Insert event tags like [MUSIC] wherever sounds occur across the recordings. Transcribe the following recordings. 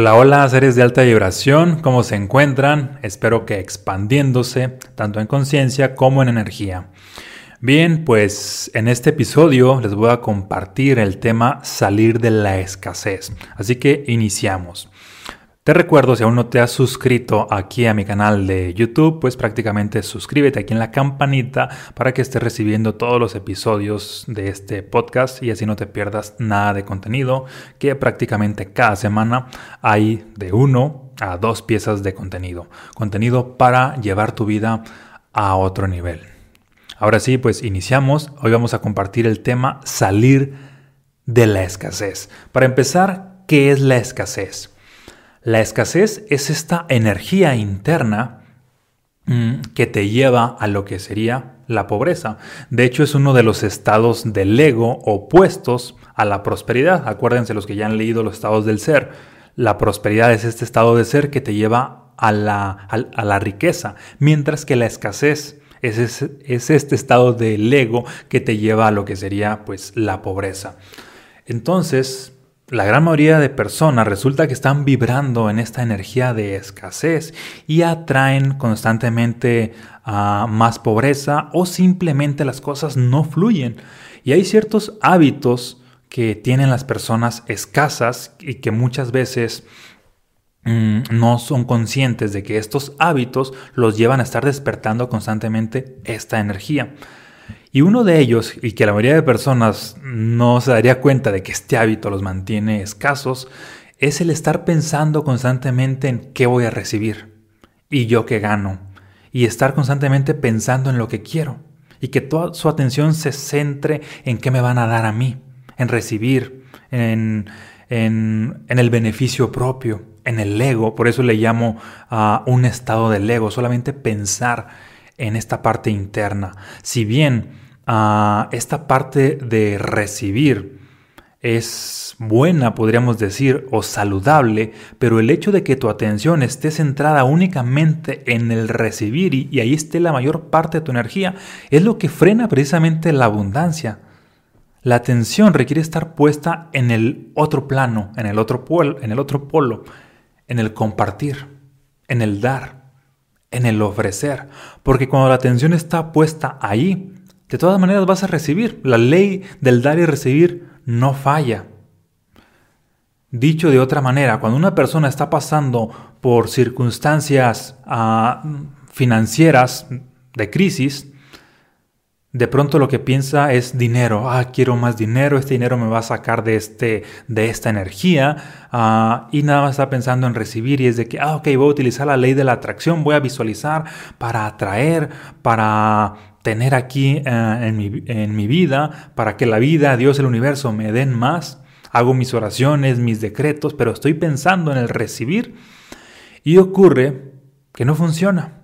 Hola, hola, seres de alta vibración, ¿cómo se encuentran? Espero que expandiéndose tanto en conciencia como en energía. Bien, pues en este episodio les voy a compartir el tema salir de la escasez. Así que iniciamos. Te recuerdo, si aún no te has suscrito aquí a mi canal de YouTube, pues prácticamente suscríbete aquí en la campanita para que estés recibiendo todos los episodios de este podcast y así no te pierdas nada de contenido, que prácticamente cada semana hay de uno a dos piezas de contenido. Contenido para llevar tu vida a otro nivel. Ahora sí, pues iniciamos. Hoy vamos a compartir el tema salir de la escasez. Para empezar, ¿qué es la escasez? La escasez es esta energía interna mm, que te lleva a lo que sería la pobreza. De hecho, es uno de los estados del ego opuestos a la prosperidad. Acuérdense los que ya han leído los estados del ser. La prosperidad es este estado de ser que te lleva a la, a, la riqueza, mientras que la escasez es, es, este estado del ego que te lleva a lo que sería pues la pobreza. Entonces, la gran mayoría de personas resulta que están vibrando en esta energía de escasez y atraen constantemente a más pobreza o simplemente las cosas no fluyen. Y hay ciertos hábitos que tienen las personas escasas y que muchas veces mm, no son conscientes de que estos hábitos los llevan a estar despertando constantemente esta energía. Y uno de ellos, y que la mayoría de personas no se daría cuenta de que este hábito los mantiene escasos, es el estar pensando constantemente en qué voy a recibir y yo qué gano, y estar constantemente pensando en lo que quiero, y que toda su atención se centre en qué me van a dar a mí, en recibir, en, en, en el beneficio propio, en el ego, por eso le llamo a un estado del ego, solamente pensar en esta parte interna. Si bien esta parte de recibir es buena, podríamos decir, o saludable, pero el hecho de que tu atención esté centrada únicamente en el recibir y, y ahí esté la mayor parte de tu energía, es lo que frena precisamente la abundancia. La atención requiere estar puesta en el otro plano, en el otro polo, en el otro polo, en el compartir, en el dar en el ofrecer, porque cuando la atención está puesta ahí, de todas maneras vas a recibir. La ley del dar y recibir no falla. Dicho de otra manera, cuando una persona está pasando por circunstancias ah, financieras de crisis, de pronto lo que piensa es dinero. Ah, quiero más dinero, este dinero me va a sacar de, este, de esta energía. Ah, y nada más está pensando en recibir y es de que, ah, ok, voy a utilizar la ley de la atracción, voy a visualizar para atraer, para tener aquí eh, en, mi, en mi vida, para que la vida, Dios, el universo me den más. Hago mis oraciones, mis decretos, pero estoy pensando en el recibir y ocurre que no funciona.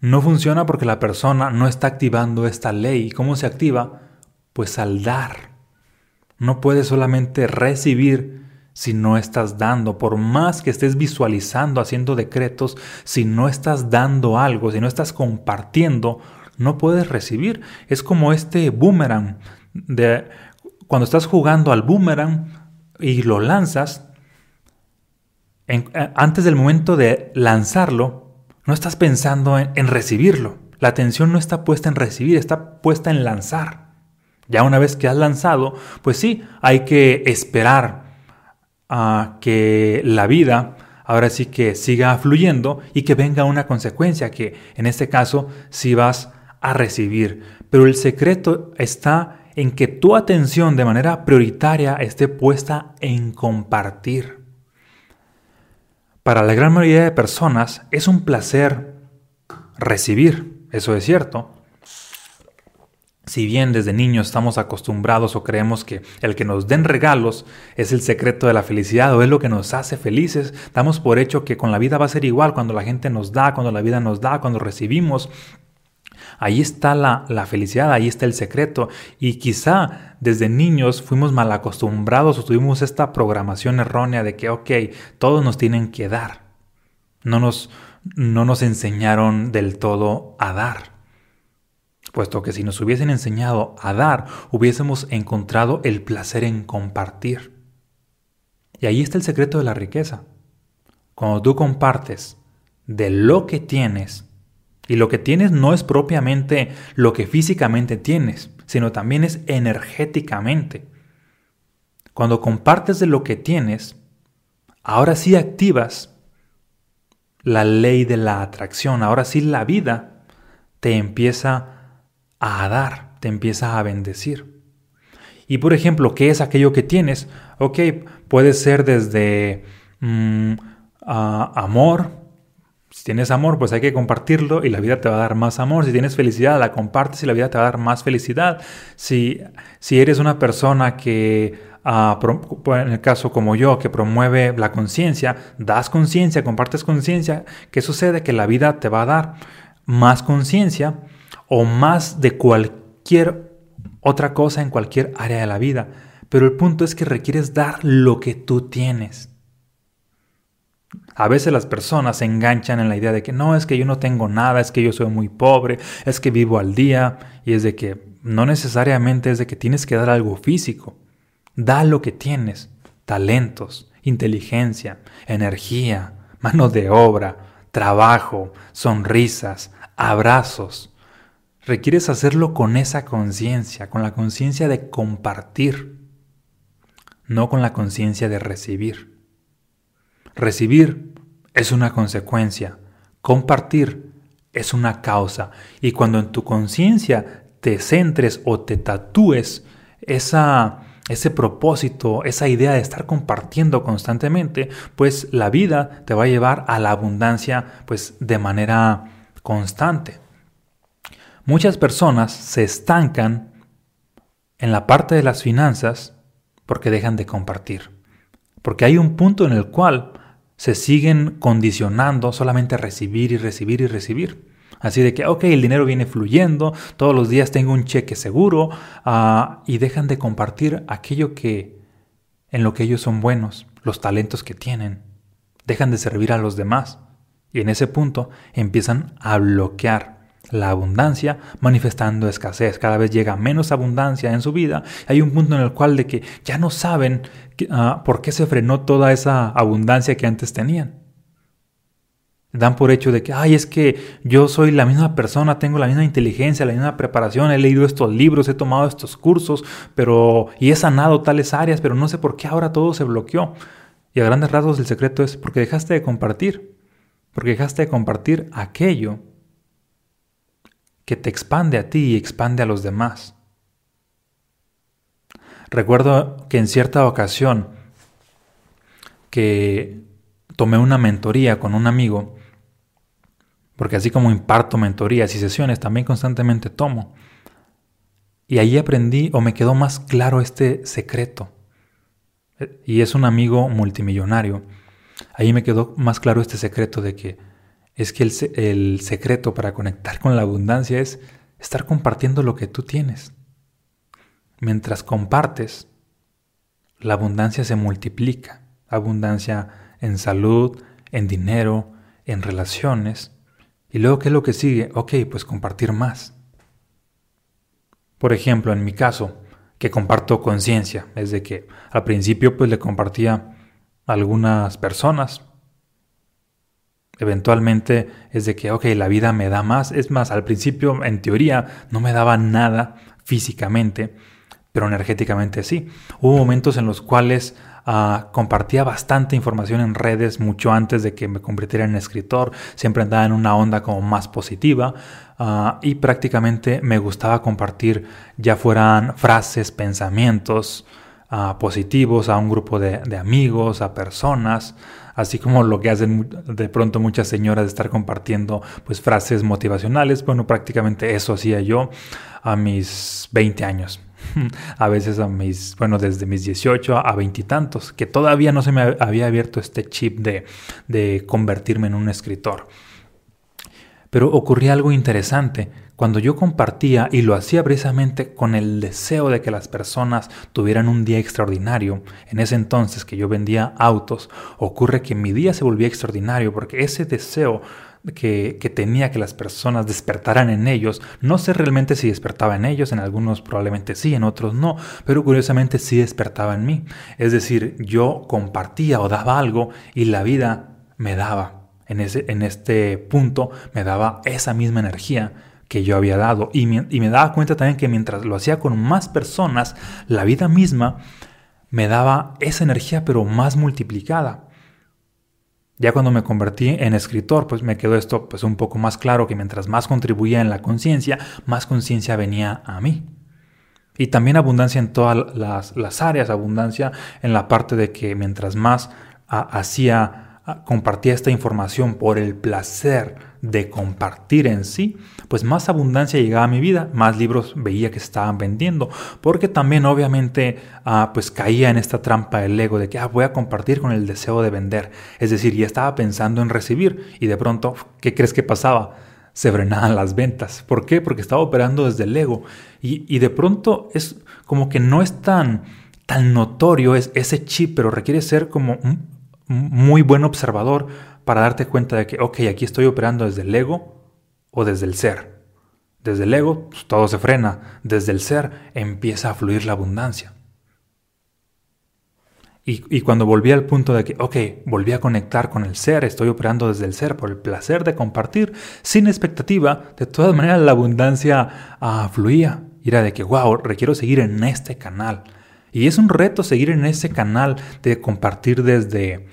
No funciona porque la persona no está activando esta ley. ¿Cómo se activa? Pues al dar. No puedes solamente recibir si no estás dando. Por más que estés visualizando, haciendo decretos, si no estás dando algo, si no estás compartiendo, no puedes recibir. Es como este boomerang. De, cuando estás jugando al boomerang y lo lanzas, eh, antes del momento de lanzarlo, no estás pensando en, recibirlo. La atención no está puesta en recibir, está puesta en lanzar. Ya una vez que has lanzado, pues sí, hay que esperar a que la vida ahora sí que siga fluyendo y que venga una consecuencia que en este caso sí vas a recibir. Pero el secreto está en que tu atención de manera prioritaria esté puesta en compartir. Para la gran mayoría de personas es un placer recibir, eso es cierto. Si bien desde niños estamos acostumbrados o creemos que el que nos den regalos es el secreto de la felicidad o es lo que nos hace felices, damos por hecho que con la vida va a ser igual cuando la gente nos da, cuando la vida nos da, cuando recibimos, Ahí está la, la, felicidad, ahí está el secreto. Y quizá desde niños fuimos mal acostumbrados o tuvimos esta programación errónea de que, ok, todos nos tienen que dar. No nos, no nos enseñaron del todo a dar. Puesto que si nos hubiesen enseñado a dar, hubiésemos encontrado el placer en compartir. Y ahí está el secreto de la riqueza. cuando tú compartes de lo que tienes, y lo que tienes no es propiamente lo que físicamente tienes, sino también es energéticamente. Cuando compartes de lo que tienes, ahora sí activas la ley de la atracción, ahora sí la vida te empieza a dar, te empieza a bendecir. Y por ejemplo, ¿qué es aquello que tienes? Ok, puede ser desde mm, amor. Si tienes amor, pues hay que compartirlo y la vida te va a dar más amor. Si tienes felicidad, la compartes y la vida te va a dar más felicidad. Si, si eres una persona que, ah, en el caso como yo, que promueve la conciencia, das conciencia, compartes conciencia, ¿qué sucede? Que la vida te va a dar más conciencia o más de cualquier otra cosa en cualquier área de la vida. Pero el punto es que requieres dar lo que tú tienes. A veces las personas se enganchan en la idea de que no, es que yo no tengo nada, es que yo soy muy pobre, es que vivo al día, y es de que no necesariamente es de que tienes que dar algo físico. Da lo que tienes, talentos, inteligencia, energía, [LAUGHS] mano de obra, trabajo, sonrisas, abrazos. Requieres hacerlo con esa conciencia, con la conciencia de compartir, no con la conciencia de recibir. Recibir es una consecuencia, compartir es una causa. Y cuando en tu conciencia te centres o te tatúes esa, ese propósito, esa idea de estar compartiendo constantemente, pues la vida te va a llevar a la abundancia pues de manera constante. Muchas personas se estancan en la parte de las finanzas porque dejan de compartir. Porque hay un punto en el cual se siguen condicionando solamente a recibir y recibir y recibir. Así de que, ok, el dinero viene fluyendo, todos los días tengo un cheque seguro ah, y dejan de compartir aquello que en lo que ellos son buenos, los talentos que tienen. Dejan de servir a los demás y en ese punto empiezan a bloquear la abundancia manifestando escasez. Cada vez llega menos abundancia en su vida. Hay un punto en el cual de que ya no saben ah, por qué se frenó toda esa abundancia que antes tenían. Dan por hecho de que, ay, es que yo soy la misma persona, tengo la misma inteligencia, la misma preparación, he leído estos libros, he tomado estos cursos, pero y he sanado tales áreas, pero no sé por qué ahora todo se bloqueó. Y a grandes rasgos el secreto es porque dejaste de compartir, porque dejaste de compartir aquello que te expande a ti y expande a los demás. Recuerdo que en cierta ocasión que tomé una mentoría con un amigo, porque así como imparto mentorías y sesiones, también constantemente tomo. Y ahí aprendí o me quedó más claro este secreto. Y es un amigo multimillonario. Ahí me quedó más claro este secreto de que es que el, secreto para conectar con la abundancia es estar compartiendo lo que tú tienes. Mientras compartes, la abundancia se multiplica. Abundancia en salud, en dinero, en relaciones. Y luego, ¿qué es lo que sigue? Ok, pues compartir más. Por ejemplo, en mi caso, que comparto conciencia, es de que al principio pues le compartía a algunas personas, eventualmente es de que, ok, la vida me da más. Es más, al principio, en teoría, no me daba nada físicamente, pero energéticamente sí. Hubo momentos en los cuales ah, compartía bastante información en redes mucho antes de que me convirtiera en escritor. Siempre andaba en una onda como más positiva ah, y prácticamente me gustaba compartir ya fueran frases, pensamientos ah, positivos a un grupo de, de amigos, a personas así como lo que hacen de pronto muchas señoras de estar compartiendo pues frases motivacionales. Bueno, prácticamente eso hacía yo a mis 20 años. [LAUGHS] A veces a mis, bueno, desde mis 18 a veintitantos, que todavía no se me había abierto este chip de, de convertirme en un escritor. Pero ocurría algo interesante cuando yo compartía y lo hacía precisamente con el deseo de que las personas tuvieran un día extraordinario, en ese entonces que yo vendía autos, ocurre que mi día se volvía extraordinario porque ese deseo que, que, tenía que las personas despertaran en ellos. No sé realmente si despertaba en ellos, en algunos probablemente sí, en otros no, pero curiosamente sí despertaba en mí. Es decir, yo compartía o daba algo y la vida me daba, en, ese, en este punto, me daba esa misma energía que yo había dado. Y me, daba cuenta también que mientras lo hacía con más personas, la vida misma me daba esa energía pero más multiplicada. Ya cuando me convertí en escritor, pues me quedó esto pues un poco más claro que mientras más contribuía en la conciencia, más conciencia venía a mí. Y también abundancia en todas las, áreas, abundancia en la parte de que mientras más ah, hacía compartía esta información por el placer de compartir en sí, pues más abundancia llegaba a mi vida, más libros veía que estaban vendiendo, porque también obviamente ah, pues caía en esta trampa del ego de que ah, voy a compartir con el deseo de vender, es decir, ya estaba pensando en recibir y de pronto, ¿qué crees que pasaba? Se frenaban las ventas. ¿Por qué? Porque estaba operando desde el ego y, y de pronto es como que no es tan tan notorio es ese chip, pero requiere ser como muy buen observador para darte cuenta de que, ok, aquí estoy operando desde el ego o desde el ser. Desde el ego pues, todo se frena, desde el ser empieza a fluir la abundancia. Y, y, cuando volví al punto de que, ok, volví a conectar con el ser, estoy operando desde el ser por el placer de compartir, sin expectativa, de todas maneras la abundancia ah, fluía. Y era de que, wow, requiero seguir en este canal. Y es un reto seguir en ese canal de compartir desde,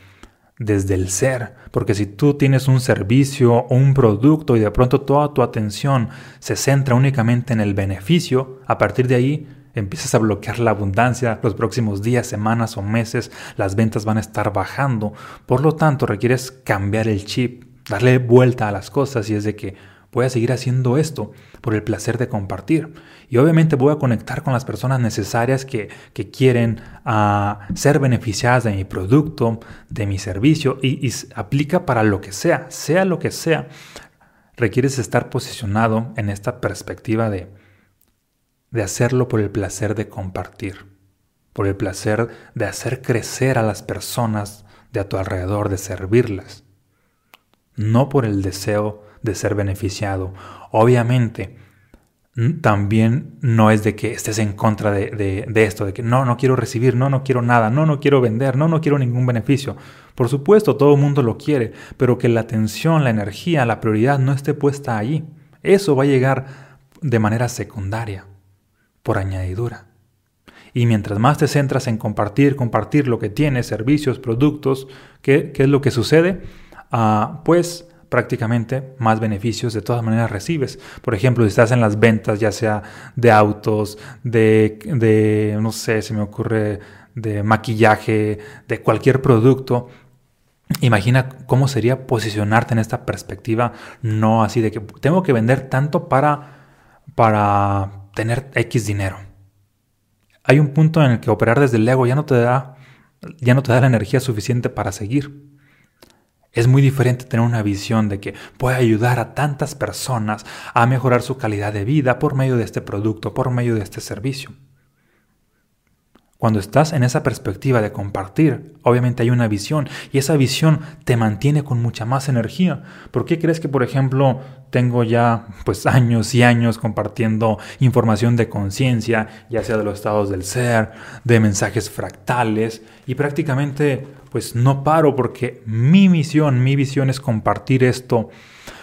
desde el ser, porque si tú tienes un servicio o un producto y de pronto toda tu atención se centra únicamente en el beneficio, a partir de ahí empiezas a bloquear la abundancia, los próximos días, semanas o meses las ventas van a estar bajando, por lo tanto requieres cambiar el chip, darle vuelta a las cosas y es de que voy a seguir haciendo esto por el placer de compartir. Y obviamente voy a conectar con las personas necesarias que, quieren ah, ser beneficiadas de mi producto, de mi servicio, y, aplica para lo que sea, sea lo que sea. Requieres estar posicionado en esta perspectiva de, de hacerlo por el placer de compartir, por el placer de hacer crecer a las personas de a tu alrededor, de servirlas, no por el deseo de ser beneficiado. Obviamente, también no es de que estés en contra de, esto, de que no, no quiero recibir, no, no quiero nada, no, no quiero vender, no, no quiero ningún beneficio. Por supuesto, todo el mundo lo quiere, pero que la atención, la energía, la prioridad no esté puesta allí. Eso va a llegar de manera secundaria, por añadidura. Y mientras más te centras en compartir, compartir lo que tienes, servicios, productos, ¿qué, qué es lo que sucede? Ah, pues prácticamente más beneficios de todas maneras recibes. Por ejemplo, si estás en las ventas, ya sea de autos, de, de no sé, se me ocurre, de maquillaje, de cualquier producto, Imagina cómo sería posicionarte en esta perspectiva, no así de que tengo que vender tanto para, para tener X dinero. Hay un punto en el que operar desde el ego ya no te da, ya no te da la energía suficiente para seguir. Es muy diferente tener una visión de que puede ayudar a tantas personas a mejorar su calidad de vida por medio de este producto, por medio de este servicio. Cuando estás en esa perspectiva de compartir, obviamente hay una visión y esa visión te mantiene con mucha más energía. ¿Por qué crees que, por ejemplo, tengo ya pues años y años compartiendo información de conciencia, ya sea de los estados del ser, de mensajes fractales y prácticamente pues no paro porque mi misión, mi visión es compartir esto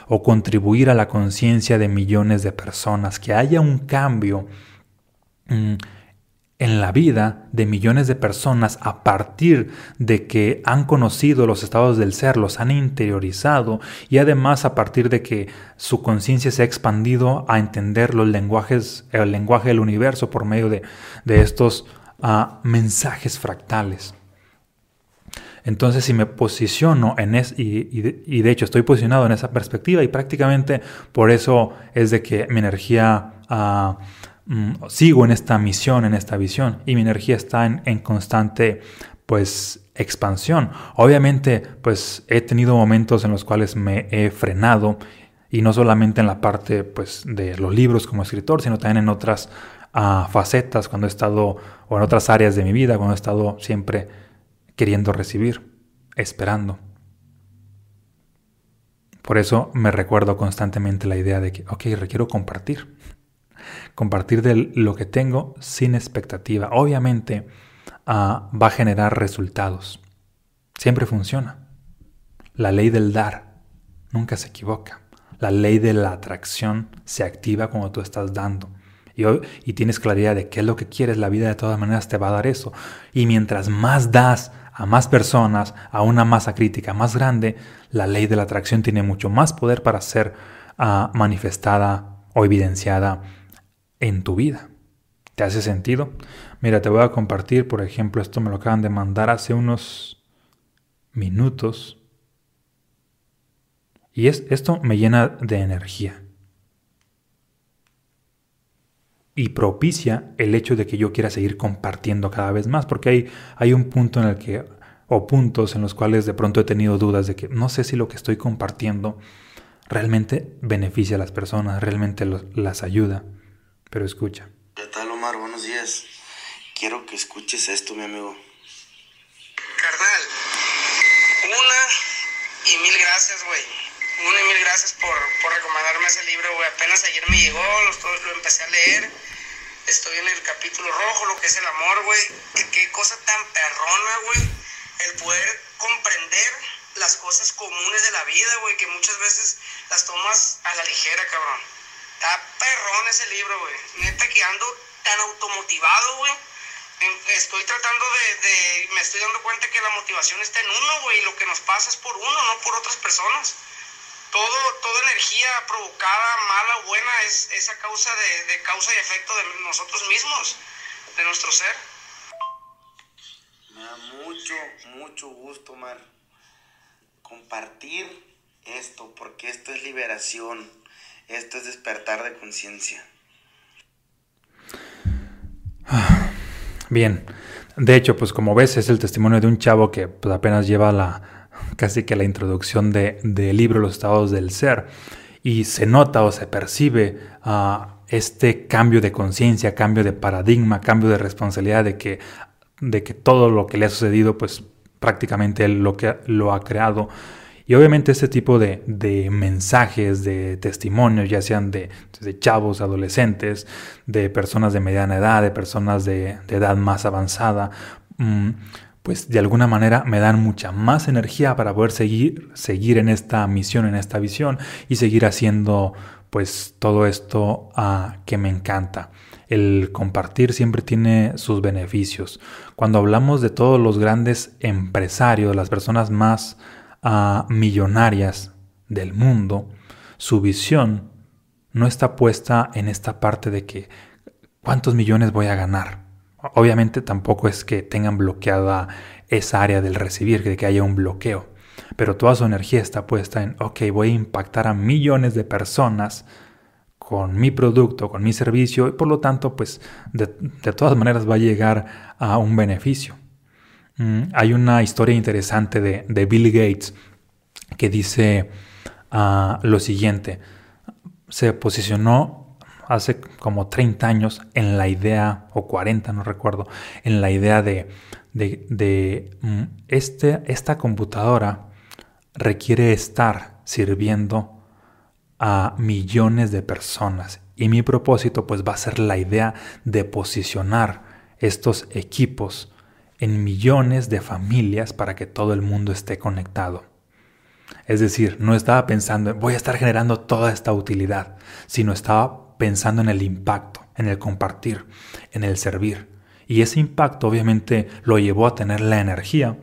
o contribuir a la conciencia de millones de personas, que haya un cambio. Mm, en la vida de millones de personas a partir de que han conocido los estados del ser, los han interiorizado y además a partir de que su conciencia se ha expandido a entender los lenguajes, el lenguaje del universo por medio de, estos ah, mensajes fractales. Entonces, si me posiciono en es, y, de, hecho estoy posicionado en esa perspectiva, y prácticamente por eso es de que mi energía ah, Mm, sigo en esta misión, en esta visión y mi energía está en, constante pues expansión. Obviamente pues he tenido momentos en los cuales me he frenado y no solamente en la parte pues de los libros como escritor, sino también en otras ah, facetas cuando he estado o en otras áreas de mi vida, cuando he estado siempre queriendo recibir, esperando. Por eso me recuerdo constantemente la idea de que, ok, requiero compartir compartir de lo que tengo sin expectativa. Obviamente ah, va a generar resultados. Siempre funciona. la ley del dar nunca se equivoca. La ley de la atracción se activa cuando tú estás dando. Y, y, tienes claridad de qué es lo que quieres, la vida de todas maneras te va a dar eso. Y mientras más das a más personas, a una masa crítica más grande, la ley de la atracción tiene mucho más poder para ser uh, manifestada o evidenciada en tu vida. ¿Te hace sentido? Mira, te voy a compartir, por ejemplo, esto me lo acaban de mandar hace unos minutos. Y es, esto me llena de energía. Y propicia el hecho de que yo quiera seguir compartiendo cada vez más, porque hay, hay un punto en el que, o puntos en los cuales de pronto he tenido dudas de que no sé si lo que estoy compartiendo realmente beneficia a las personas, realmente las ayuda. Pero escucha. ¿Qué tal, Omar? Buenos días. Quiero que escuches esto, mi amigo. Carnal, una y mil gracias, güey. Una y mil gracias por, por recomendarme ese libro, güey. Apenas ayer me llegó, lo, lo empecé a leer. Estoy en el capítulo rojo, lo que es el amor, güey. Qué cosa tan perrona, güey. El poder comprender las cosas comunes de la vida, güey, que muchas veces las tomas a la ligera, cabrón. Está perrón ese libro, güey. Neta que ando tan automotivado, güey. Estoy tratando de, Me estoy dando cuenta que la motivación está en uno, güey. Y lo que nos pasa es por uno, no por otras personas. Todo, toda energía provocada, mala o buena, es esa causa de, de causa y efecto de nosotros mismos, de nuestro ser. Me da mucho, mucho gusto, Mar compartir esto, porque esto es liberación, esto es despertar de conciencia. Bien, de hecho, pues como ves, es el testimonio de un chavo que pues, apenas lleva la casi que la introducción del de libro Los estados del ser y se nota o se percibe uh, este cambio de conciencia, cambio de paradigma, cambio de responsabilidad de que, de que todo lo que le ha sucedido pues prácticamente él lo que lo ha creado. Y obviamente este tipo de, mensajes, de testimonios, ya sean de, chavos, adolescentes, de personas de mediana edad, de personas de, edad más avanzada, mm, pues de alguna manera me dan mucha más energía para poder seguir, seguir en esta misión, en esta visión y seguir haciendo pues todo esto uh, que me encanta el compartir siempre tiene sus beneficios. Cuando hablamos de todos los grandes empresarios, las personas más ah, millonarias del mundo, su visión no está puesta en esta parte de que cuántos millones voy a ganar. Obviamente tampoco es que tengan bloqueada esa área del recibir, de que haya un bloqueo, pero toda su energía está puesta en, ok, voy a impactar a millones de personas con mi producto, con mi servicio y por lo tanto pues de, todas maneras va a llegar a un beneficio. Mm, hay una historia interesante de, Bill Gates que dice ah, lo siguiente, se posicionó hace como 30 años en la idea, o 40 no recuerdo, en la idea de, de, mm, este, esta computadora requiere estar sirviendo a millones de personas. Y mi propósito pues va a ser la idea de posicionar estos equipos en millones de familias para que todo el mundo esté conectado. Es decir, no estaba pensando en voy a estar generando toda esta utilidad, sino estaba pensando en el impacto, en el compartir, en el servir. Y ese impacto obviamente lo llevó a tener la energía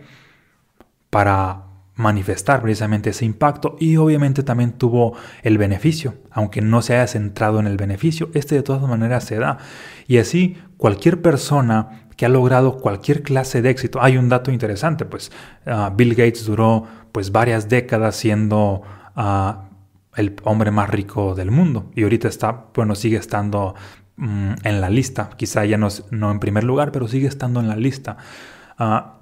para manifestar precisamente ese impacto y obviamente también tuvo el beneficio, aunque no se haya centrado en el beneficio, este de todas maneras se da. Y así cualquier persona que ha logrado cualquier clase de éxito, hay un dato interesante, pues ah, Bill Gates duró pues varias décadas siendo ah, el hombre más rico del mundo y ahorita está, bueno, sigue estando mm, en la lista, quizá ya no, no, en primer lugar, pero sigue estando en la lista. Uh,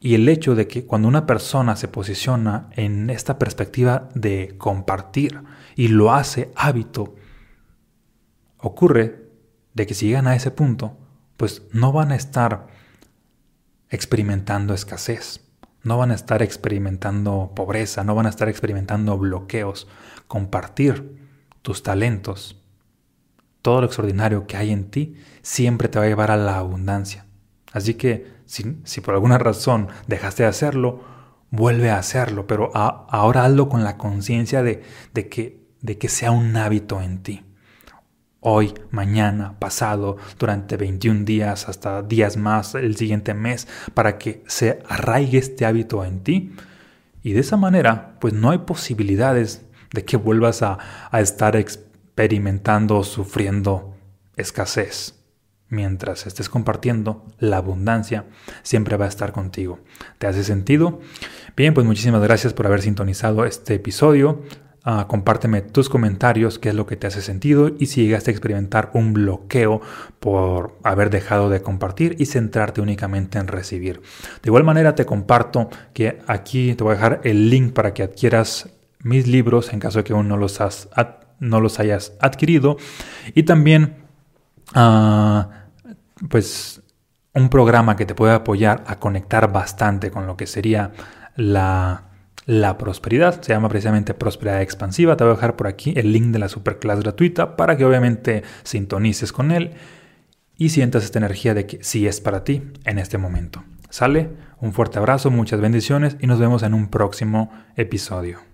y el hecho de que cuando una persona se posiciona en esta perspectiva de compartir y lo hace hábito, ocurre de que si llegan a ese punto, pues no van a estar experimentando escasez, no van a estar experimentando pobreza, no van a estar experimentando bloqueos. Compartir tus talentos, todo lo extraordinario que hay en ti, siempre te va a llevar a la abundancia. Así que si, por alguna razón dejaste de hacerlo, vuelve a hacerlo, pero ahora hazlo con la conciencia de, de, que, de que sea un hábito en ti. Hoy, mañana, pasado, durante 21 días, hasta días más, el siguiente mes, para que se arraigue este hábito en ti. Y de esa manera, pues no hay posibilidades de que vuelvas a, estar experimentando o sufriendo escasez mientras estés compartiendo, la abundancia siempre va a estar contigo. ¿Te hace sentido? Bien, pues muchísimas gracias por haber sintonizado este episodio. Ah, compárteme tus comentarios, qué es lo que te hace sentido y si llegaste a experimentar un bloqueo por haber dejado de compartir y centrarte únicamente en recibir. De igual manera te comparto que aquí te voy a dejar el link para que adquieras mis libros en caso de que aún no los, has, no los hayas adquirido y también ah, pues un programa que te puede apoyar a conectar bastante con lo que sería la, la prosperidad. Se llama precisamente Prosperidad Expansiva. Te voy a dejar por aquí el link de la superclass gratuita para que obviamente sintonices con él y sientas esta energía de que sí es para ti en este momento. ¿Sale? Un fuerte abrazo, muchas bendiciones y nos vemos en un próximo episodio.